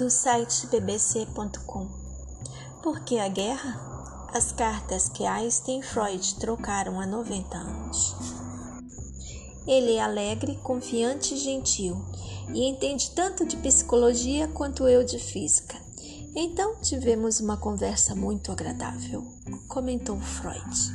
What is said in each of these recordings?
do site bbc.com. Por que a guerra? As cartas que Einstein e Freud trocaram há 90 anos. Ele é alegre, confiante e gentil e entende tanto de psicologia quanto eu de física. Então tivemos uma conversa muito agradável, comentou Freud.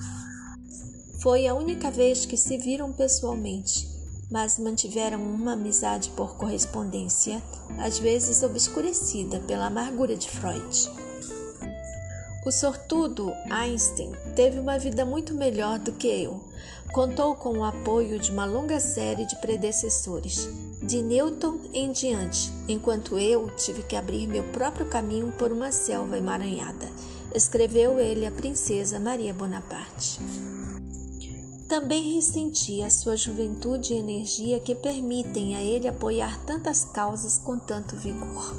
Foi a única vez que se viram pessoalmente, mas mantiveram uma amizade por correspondência, às vezes obscurecida pela amargura de Freud. O sortudo Einstein teve uma vida muito melhor do que eu. Contou com o apoio de uma longa série de predecessores, de Newton em diante, enquanto eu tive que abrir meu próprio caminho por uma selva emaranhada, escreveu ele à princesa Maria Bonaparte. Também ressentia sua juventude e energia que permitem a ele apoiar tantas causas com tanto vigor.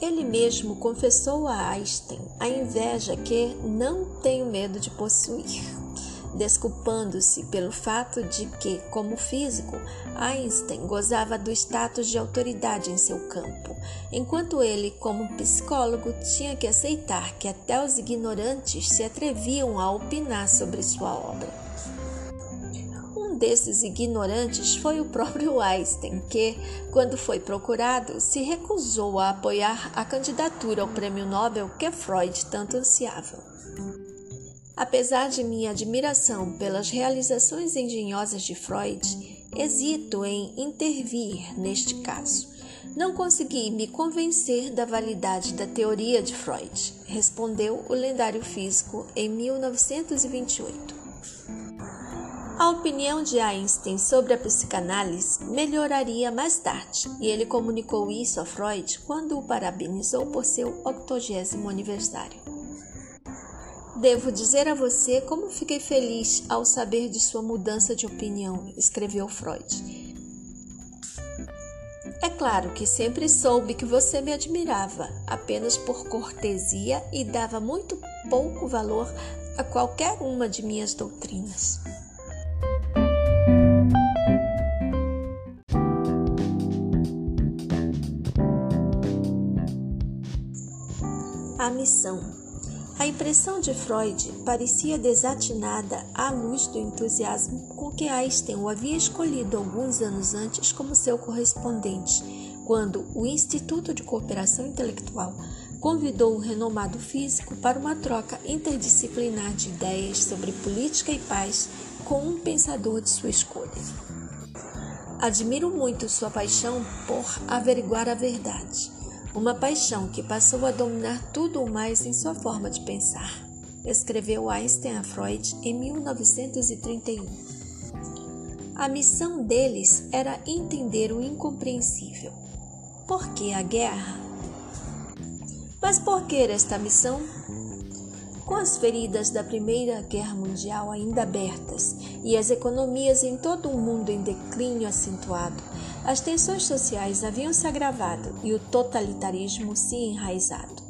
Ele mesmo confessou a Einstein a inveja que não tenho medo de possuir, desculpando-se pelo fato de que, como físico, Einstein gozava do status de autoridade em seu campo, enquanto ele, como psicólogo, tinha que aceitar que até os ignorantes se atreviam a opinar sobre sua obra desses ignorantes foi o próprio Einstein, que, quando foi procurado, se recusou a apoiar a candidatura ao prêmio Nobel que Freud tanto ansiava. Apesar de minha admiração pelas realizações engenhosas de Freud, hesito em intervir neste caso. Não consegui me convencer da validade da teoria de Freud, respondeu o lendário físico em 1928. A opinião de Einstein sobre a psicanálise melhoraria mais tarde, e ele comunicou isso a Freud quando o parabenizou por seu 80 aniversário. Devo dizer a você como fiquei feliz ao saber de sua mudança de opinião, escreveu Freud. É claro que sempre soube que você me admirava, apenas por cortesia e dava muito pouco valor a qualquer uma de minhas doutrinas. A missão. A impressão de Freud parecia desatinada à luz do entusiasmo com que Einstein o havia escolhido alguns anos antes como seu correspondente, quando o Instituto de Cooperação Intelectual convidou o renomado físico para uma troca interdisciplinar de ideias sobre política e paz com um pensador de sua escolha. Admiro muito sua paixão por averiguar a verdade uma paixão que passou a dominar tudo o mais em sua forma de pensar, escreveu Einstein a Freud em 1931. A missão deles era entender o incompreensível. Por que a guerra? Mas por que esta missão? Com as feridas da Primeira Guerra Mundial ainda abertas e as economias em todo o mundo em declínio acentuado, as tensões sociais haviam se agravado e o totalitarismo se enraizado.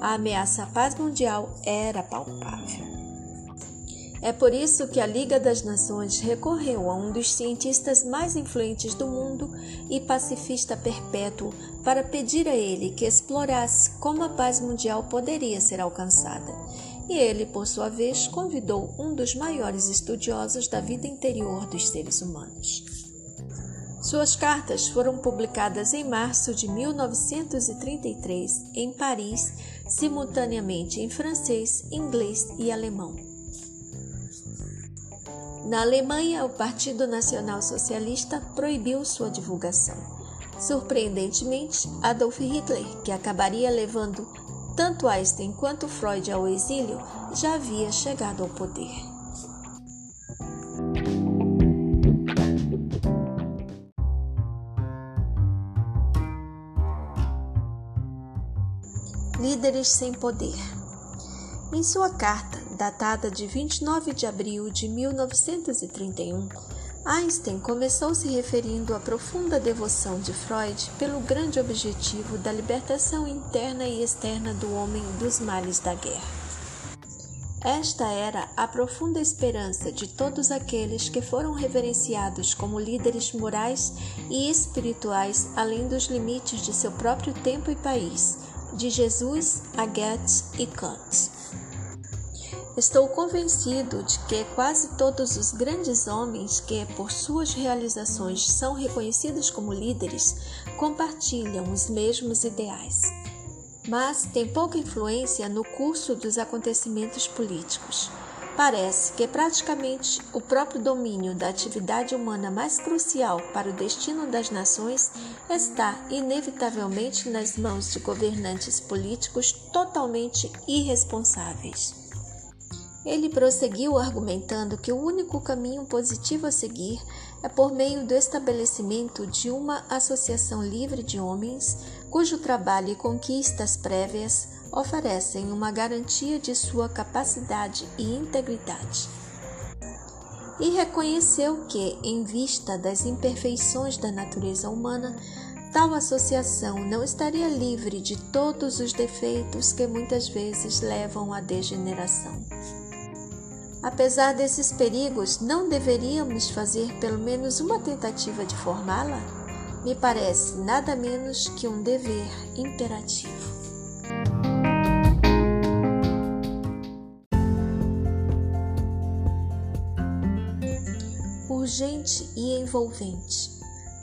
A ameaça à paz mundial era palpável. É por isso que a Liga das Nações recorreu a um dos cientistas mais influentes do mundo e pacifista perpétuo para pedir a ele que explorasse como a paz mundial poderia ser alcançada. E ele, por sua vez, convidou um dos maiores estudiosos da vida interior dos seres humanos. Suas cartas foram publicadas em março de 1933 em Paris, simultaneamente em francês, inglês e alemão. Na Alemanha, o Partido Nacional Socialista proibiu sua divulgação. Surpreendentemente, Adolf Hitler, que acabaria levando tanto Einstein quanto Freud ao exílio, já havia chegado ao poder. Líderes sem poder. Em sua carta, datada de 29 de abril de 1931, Einstein começou se referindo à profunda devoção de Freud pelo grande objetivo da libertação interna e externa do homem dos males da guerra. Esta era a profunda esperança de todos aqueles que foram reverenciados como líderes morais e espirituais além dos limites de seu próprio tempo e país, de Jesus a Goethe e Kant. Estou convencido de que quase todos os grandes homens que, por suas realizações, são reconhecidos como líderes, compartilham os mesmos ideais mas tem pouca influência no curso dos acontecimentos políticos. Parece que praticamente o próprio domínio da atividade humana mais crucial para o destino das nações está inevitavelmente nas mãos de governantes políticos totalmente irresponsáveis. Ele prosseguiu argumentando que o único caminho positivo a seguir é por meio do estabelecimento de uma associação livre de homens cujo trabalho e conquistas prévias oferecem uma garantia de sua capacidade e integridade. E reconheceu que, em vista das imperfeições da natureza humana, tal associação não estaria livre de todos os defeitos que muitas vezes levam à degeneração. Apesar desses perigos, não deveríamos fazer pelo menos uma tentativa de formá-la? Me parece nada menos que um dever imperativo. Urgente e envolvente.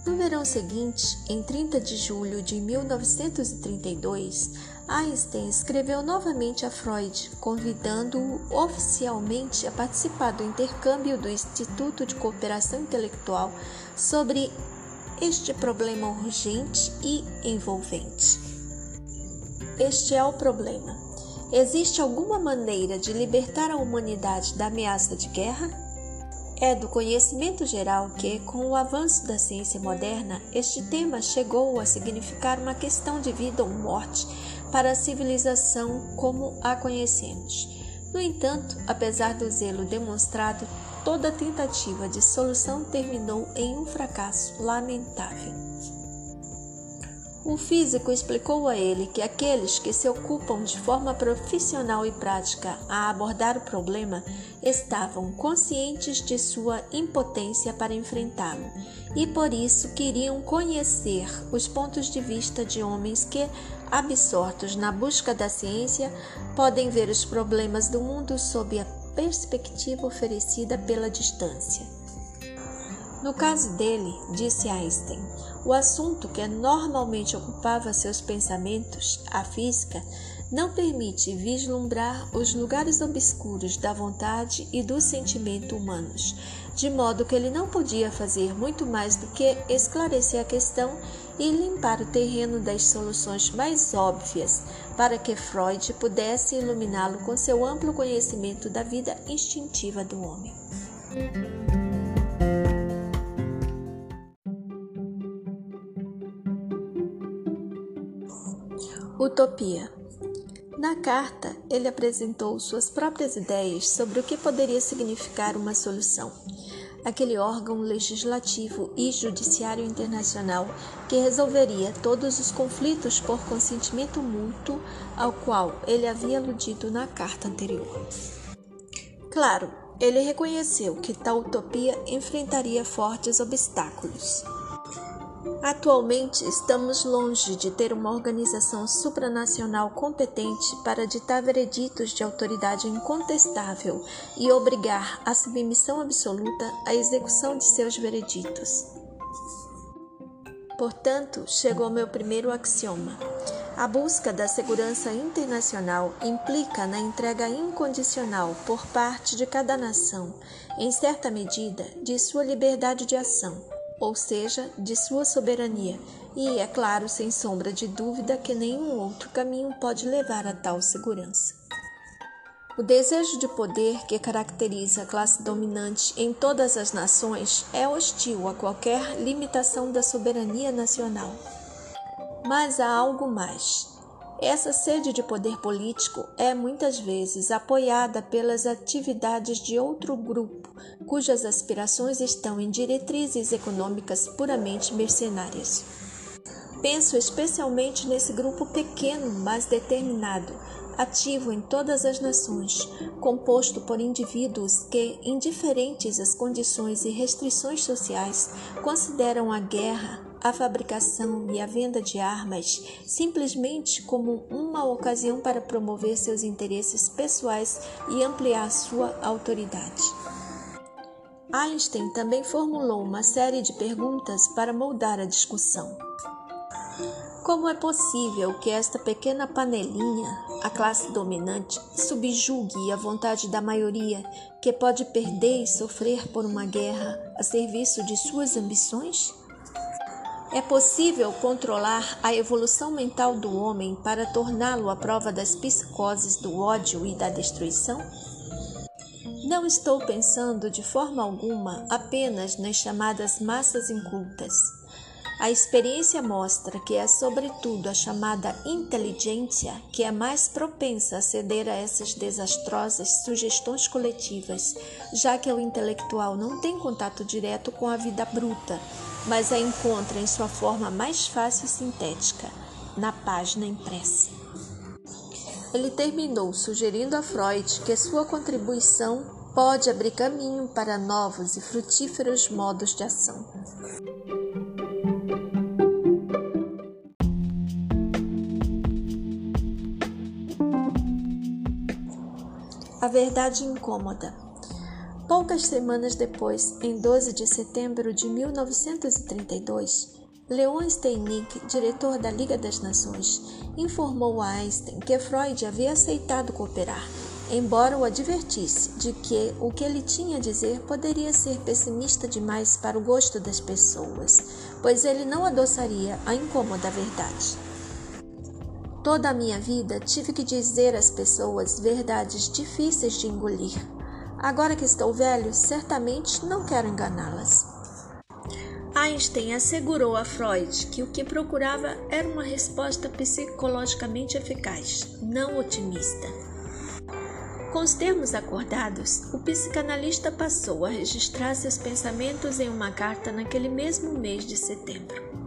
No verão seguinte, em 30 de julho de 1932, Einstein escreveu novamente a Freud, convidando-o oficialmente a participar do intercâmbio do Instituto de Cooperação Intelectual sobre este problema urgente e envolvente. Este é o problema. Existe alguma maneira de libertar a humanidade da ameaça de guerra? É do conhecimento geral que, com o avanço da ciência moderna, este tema chegou a significar uma questão de vida ou morte para a civilização como a conhecemos. No entanto, apesar do zelo demonstrado, toda tentativa de solução terminou em um fracasso lamentável. O físico explicou a ele que aqueles que se ocupam de forma profissional e prática a abordar o problema estavam conscientes de sua impotência para enfrentá-lo e por isso queriam conhecer os pontos de vista de homens que, absortos na busca da ciência, podem ver os problemas do mundo sob a perspectiva oferecida pela distância. No caso dele, disse Einstein, o assunto que normalmente ocupava seus pensamentos, a física, não permite vislumbrar os lugares obscuros da vontade e do sentimento humanos, de modo que ele não podia fazer muito mais do que esclarecer a questão e limpar o terreno das soluções mais óbvias, para que Freud pudesse iluminá-lo com seu amplo conhecimento da vida instintiva do homem. Utopia. Na carta, ele apresentou suas próprias ideias sobre o que poderia significar uma solução aquele órgão legislativo e judiciário internacional que resolveria todos os conflitos por consentimento mútuo ao qual ele havia aludido na carta anterior. Claro, ele reconheceu que tal utopia enfrentaria fortes obstáculos. Atualmente, estamos longe de ter uma organização supranacional competente para ditar vereditos de autoridade incontestável e obrigar a submissão absoluta à execução de seus vereditos. Portanto, chegou meu primeiro axioma. A busca da segurança internacional implica na entrega incondicional por parte de cada nação, em certa medida, de sua liberdade de ação ou seja, de sua soberania, e é claro, sem sombra de dúvida, que nenhum outro caminho pode levar a tal segurança. O desejo de poder que caracteriza a classe dominante em todas as nações é hostil a qualquer limitação da soberania nacional. Mas há algo mais. Essa sede de poder político é muitas vezes apoiada pelas atividades de outro grupo, cujas aspirações estão em diretrizes econômicas puramente mercenárias. Penso especialmente nesse grupo pequeno, mas determinado, ativo em todas as nações, composto por indivíduos que, indiferentes às condições e restrições sociais, consideram a guerra, a fabricação e a venda de armas simplesmente como uma ocasião para promover seus interesses pessoais e ampliar sua autoridade. Einstein também formulou uma série de perguntas para moldar a discussão. Como é possível que esta pequena panelinha, a classe dominante, subjugue a vontade da maioria, que pode perder e sofrer por uma guerra a serviço de suas ambições? É possível controlar a evolução mental do homem para torná-lo à prova das psicoses do ódio e da destruição? Não estou pensando de forma alguma apenas nas chamadas massas incultas. A experiência mostra que é, sobretudo, a chamada inteligência que é mais propensa a ceder a essas desastrosas sugestões coletivas, já que o intelectual não tem contato direto com a vida bruta, mas a encontra em sua forma mais fácil e sintética, na página impressa. Ele terminou sugerindo a Freud que sua contribuição pode abrir caminho para novos e frutíferos modos de ação. A verdade incômoda. Poucas semanas depois, em 12 de setembro de 1932, Leon Steinink, diretor da Liga das Nações, informou a Einstein que Freud havia aceitado cooperar, embora o advertisse de que o que ele tinha a dizer poderia ser pessimista demais para o gosto das pessoas, pois ele não adoçaria a incômoda verdade. Toda a minha vida tive que dizer às pessoas verdades difíceis de engolir. Agora que estou velho, certamente não quero enganá-las. Einstein assegurou a Freud que o que procurava era uma resposta psicologicamente eficaz, não otimista. Com os termos acordados, o psicanalista passou a registrar seus pensamentos em uma carta naquele mesmo mês de setembro.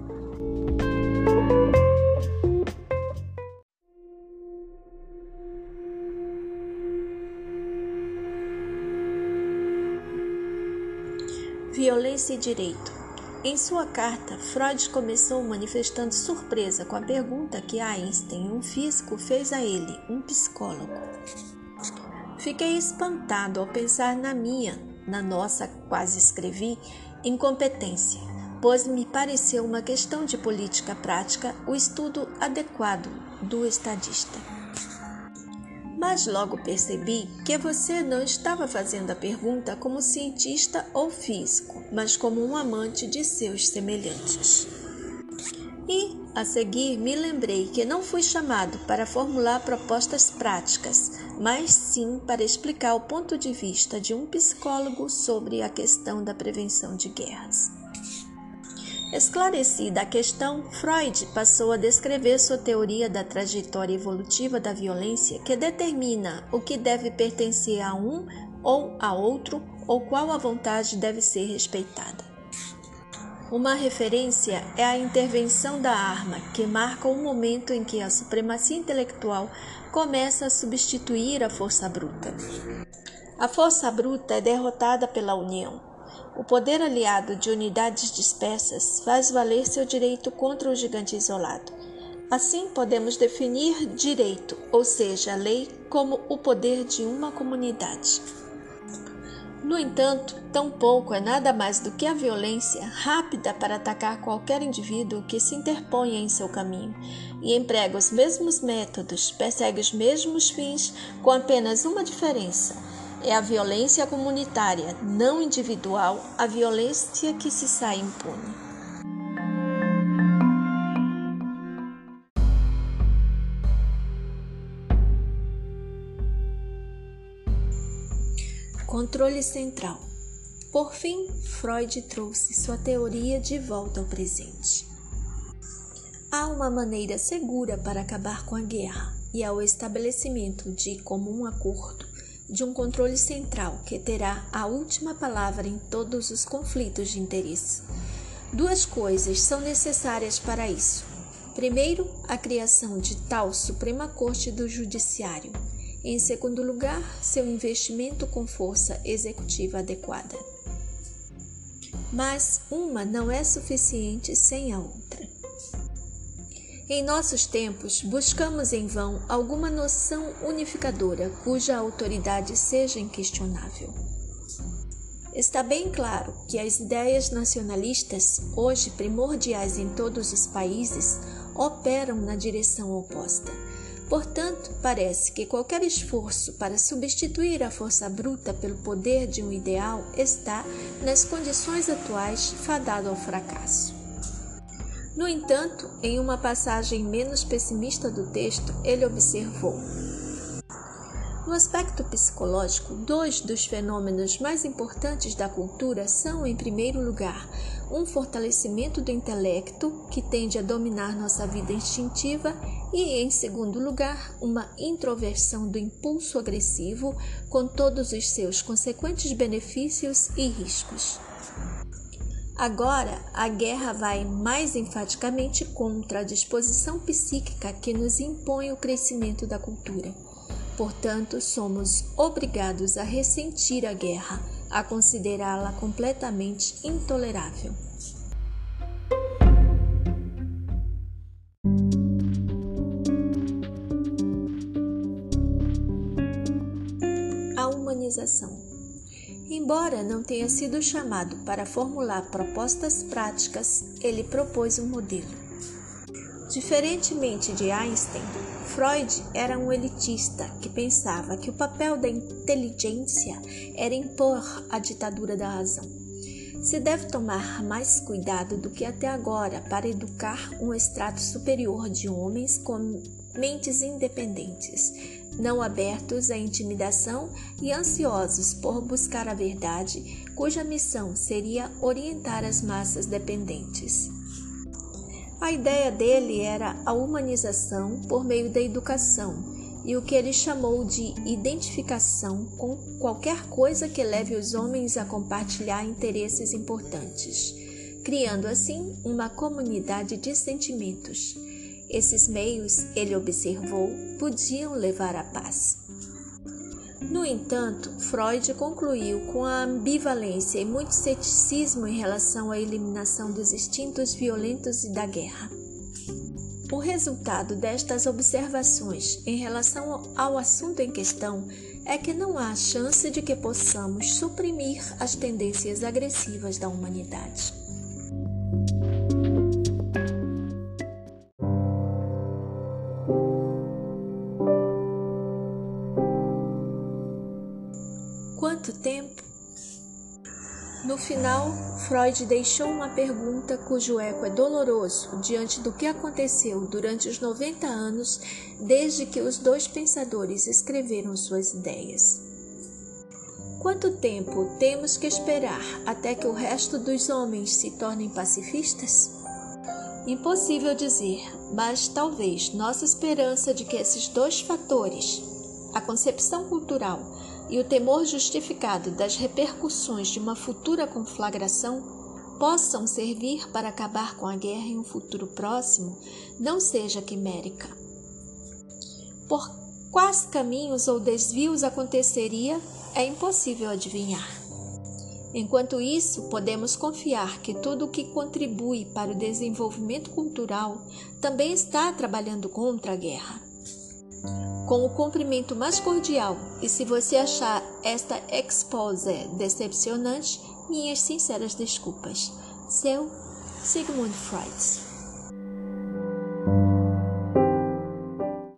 Direito. Em sua carta, Freud começou manifestando surpresa com a pergunta que Einstein, um físico, fez a ele, um psicólogo. Fiquei espantado ao pensar na minha, na nossa, quase escrevi, incompetência, pois me pareceu uma questão de política prática o estudo adequado do estadista. Mas logo percebi que você não estava fazendo a pergunta como cientista ou físico, mas como um amante de seus semelhantes. E, a seguir, me lembrei que não fui chamado para formular propostas práticas, mas sim para explicar o ponto de vista de um psicólogo sobre a questão da prevenção de guerras. Esclarecida a questão, Freud passou a descrever sua teoria da trajetória evolutiva da violência, que determina o que deve pertencer a um ou a outro, ou qual a vontade deve ser respeitada. Uma referência é a intervenção da arma, que marca o momento em que a supremacia intelectual começa a substituir a força bruta. A força bruta é derrotada pela união, o poder aliado de unidades dispersas faz valer seu direito contra o gigante isolado. Assim, podemos definir direito, ou seja, lei, como o poder de uma comunidade. No entanto, tampouco é nada mais do que a violência rápida para atacar qualquer indivíduo que se interponha em seu caminho e emprega os mesmos métodos, persegue os mesmos fins, com apenas uma diferença é a violência comunitária, não individual, a violência que se sai impune. Controle central. Por fim, Freud trouxe sua teoria de volta ao presente. Há uma maneira segura para acabar com a guerra e é o estabelecimento de comum acordo de um controle central que terá a última palavra em todos os conflitos de interesse. Duas coisas são necessárias para isso: Primeiro, a criação de tal Suprema Corte do Judiciário. Em segundo lugar, seu investimento com força executiva adequada. Mas uma não é suficiente sem a outra. Em nossos tempos, buscamos em vão alguma noção unificadora cuja autoridade seja inquestionável. Está bem claro que as ideias nacionalistas, hoje primordiais em todos os países, operam na direção oposta. Portanto, parece que qualquer esforço para substituir a força bruta pelo poder de um ideal está, nas condições atuais, fadado ao fracasso. No entanto, em uma passagem menos pessimista do texto, ele observou: no aspecto psicológico, dois dos fenômenos mais importantes da cultura são, em primeiro lugar, um fortalecimento do intelecto, que tende a dominar nossa vida instintiva, e, em segundo lugar, uma introversão do impulso agressivo, com todos os seus consequentes benefícios e riscos. Agora, a guerra vai mais enfaticamente contra a disposição psíquica que nos impõe o crescimento da cultura. Portanto, somos obrigados a ressentir a guerra, a considerá-la completamente intolerável. Embora não tenha sido chamado para formular propostas práticas, ele propôs um modelo. Diferentemente de Einstein, Freud era um elitista que pensava que o papel da inteligência era impor a ditadura da razão. Se deve tomar mais cuidado do que até agora para educar um extrato superior de homens com mentes independentes, não abertos à intimidação e ansiosos por buscar a verdade, cuja missão seria orientar as massas dependentes. A ideia dele era a humanização por meio da educação e o que ele chamou de identificação com qualquer coisa que leve os homens a compartilhar interesses importantes, criando assim uma comunidade de sentimentos. Esses meios, ele observou, podiam levar à paz. No entanto, Freud concluiu com a ambivalência e muito ceticismo em relação à eliminação dos instintos violentos e da guerra. O resultado destas observações em relação ao assunto em questão é que não há chance de que possamos suprimir as tendências agressivas da humanidade. Quanto tempo? No final, Freud deixou uma pergunta cujo eco é doloroso diante do que aconteceu durante os 90 anos desde que os dois pensadores escreveram suas ideias. Quanto tempo temos que esperar até que o resto dos homens se tornem pacifistas? Impossível dizer, mas talvez nossa esperança de que esses dois fatores, a concepção cultural e o temor justificado das repercussões de uma futura conflagração possam servir para acabar com a guerra em um futuro próximo, não seja quimérica. Por quais caminhos ou desvios aconteceria, é impossível adivinhar. Enquanto isso, podemos confiar que tudo o que contribui para o desenvolvimento cultural também está trabalhando contra a guerra com o cumprimento mais cordial. E se você achar esta expose decepcionante, minhas sinceras desculpas. Seu Sigmund Freud.